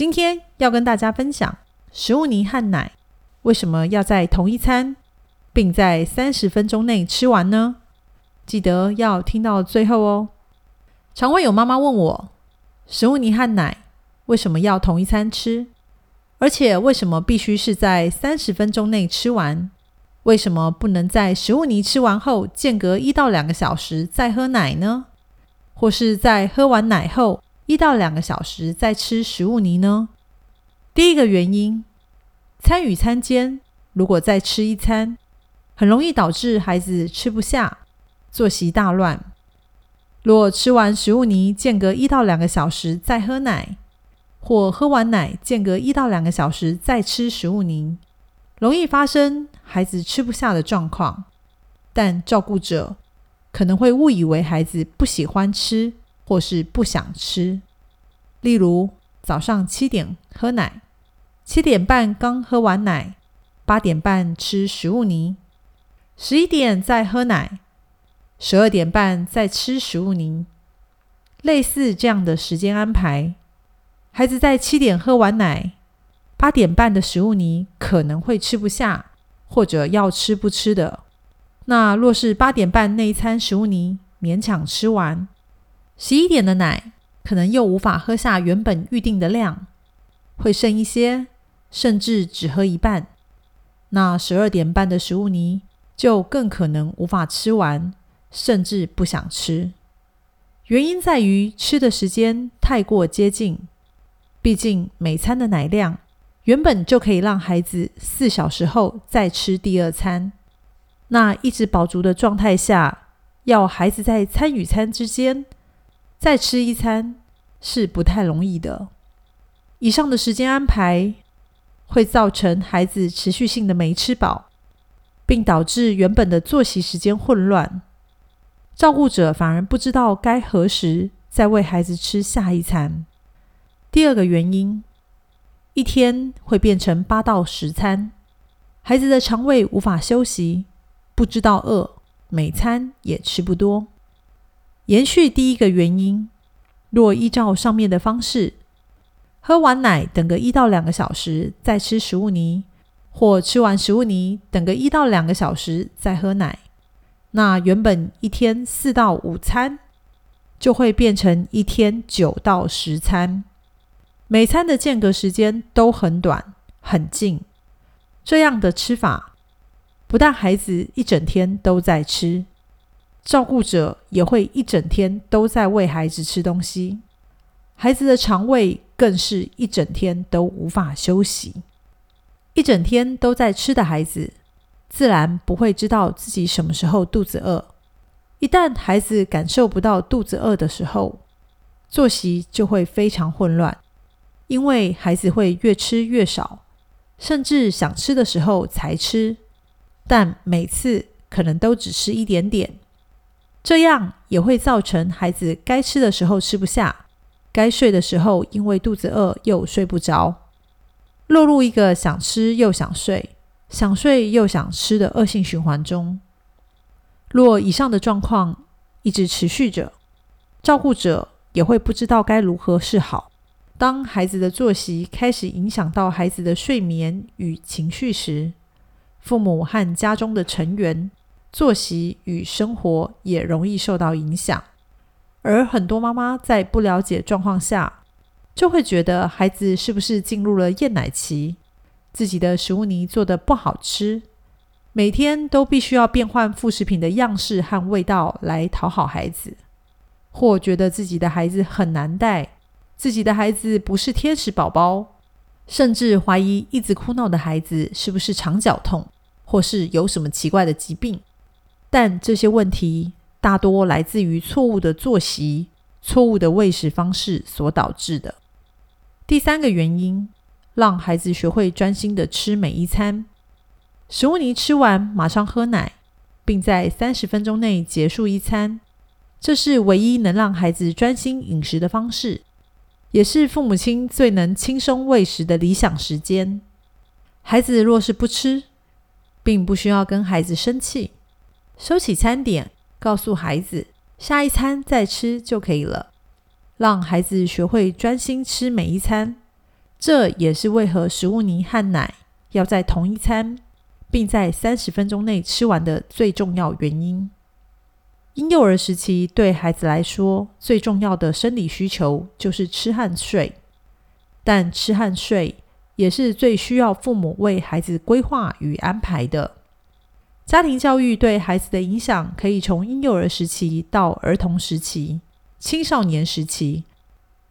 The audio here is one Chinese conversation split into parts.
今天要跟大家分享食物泥和奶为什么要在同一餐，并在三十分钟内吃完呢？记得要听到最后哦。常会有妈妈问我，食物泥和奶为什么要同一餐吃？而且为什么必须是在三十分钟内吃完？为什么不能在食物泥吃完后间隔一到两个小时再喝奶呢？或是在喝完奶后一到两个小时再吃食物泥呢？第一个原因，餐与餐间如果再吃一餐，很容易导致孩子吃不下，作息大乱。若吃完食物泥间隔一到两个小时再喝奶，或喝完奶间隔一到两个小时再吃食物泥，容易发生孩子吃不下的状况。但照顾者可能会误以为孩子不喜欢吃，或是不想吃。例如，早上七点喝奶，七点半刚喝完奶，八点半吃食物泥，十一点再喝奶，十二点半再吃食物泥。类似这样的时间安排，孩子在七点喝完奶，八点半的食物泥可能会吃不下，或者要吃不吃的。那若是八点半那一餐食物泥勉强吃完，十一点的奶可能又无法喝下原本预定的量，会剩一些，甚至只喝一半。那十二点半的食物泥就更可能无法吃完，甚至不想吃。原因在于吃的时间太过接近，毕竟每餐的奶量原本就可以让孩子四小时后再吃第二餐。那一直饱足的状态下，要孩子在餐与餐之间再吃一餐是不太容易的。以上的时间安排会造成孩子持续性的没吃饱，并导致原本的作息时间混乱，照顾者反而不知道该何时再喂孩子吃下一餐。第二个原因，一天会变成八到十餐，孩子的肠胃无法休息。不知道饿，每餐也吃不多。延续第一个原因，若依照上面的方式，喝完奶等个一到两个小时再吃食物泥，或吃完食物泥等个一到两个小时再喝奶，那原本一天四到五餐就会变成一天九到十餐，每餐的间隔时间都很短很近。这样的吃法。不但孩子一整天都在吃，照顾者也会一整天都在喂孩子吃东西，孩子的肠胃更是一整天都无法休息。一整天都在吃的孩子，自然不会知道自己什么时候肚子饿。一旦孩子感受不到肚子饿的时候，作息就会非常混乱，因为孩子会越吃越少，甚至想吃的时候才吃。但每次可能都只吃一点点，这样也会造成孩子该吃的时候吃不下，该睡的时候因为肚子饿又睡不着，落入一个想吃又想睡、想睡又想吃的恶性循环中。若以上的状况一直持续着，照顾者也会不知道该如何是好。当孩子的作息开始影响到孩子的睡眠与情绪时，父母和家中的成员作息与生活也容易受到影响，而很多妈妈在不了解状况下，就会觉得孩子是不是进入了厌奶期，自己的食物泥做的不好吃，每天都必须要变换副食品的样式和味道来讨好孩子，或觉得自己的孩子很难带，自己的孩子不是天使宝宝。甚至怀疑一直哭闹的孩子是不是肠绞痛，或是有什么奇怪的疾病。但这些问题大多来自于错误的作息、错误的喂食方式所导致的。第三个原因，让孩子学会专心的吃每一餐。食物泥吃完马上喝奶，并在三十分钟内结束一餐，这是唯一能让孩子专心饮食的方式。也是父母亲最能轻松喂食的理想时间。孩子若是不吃，并不需要跟孩子生气，收起餐点，告诉孩子下一餐再吃就可以了。让孩子学会专心吃每一餐，这也是为何食物泥和奶要在同一餐，并在三十分钟内吃完的最重要原因。婴幼儿时期对孩子来说，最重要的生理需求就是吃和睡，但吃和睡也是最需要父母为孩子规划与安排的。家庭教育对孩子的影响，可以从婴幼儿时期到儿童时期、青少年时期，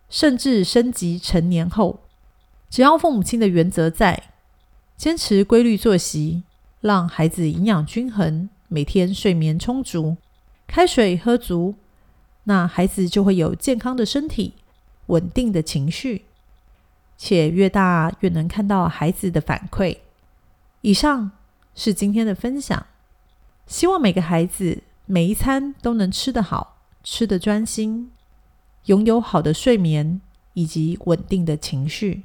甚至升级成年后。只要父母亲的原则在，坚持规律作息，让孩子营养均衡，每天睡眠充足，开水喝足，那孩子就会有健康的身体、稳定的情绪，且越大越能看到孩子的反馈。以上是今天的分享，希望每个孩子每一餐都能吃得好，吃得专心，拥有好的睡眠以及稳定的情绪。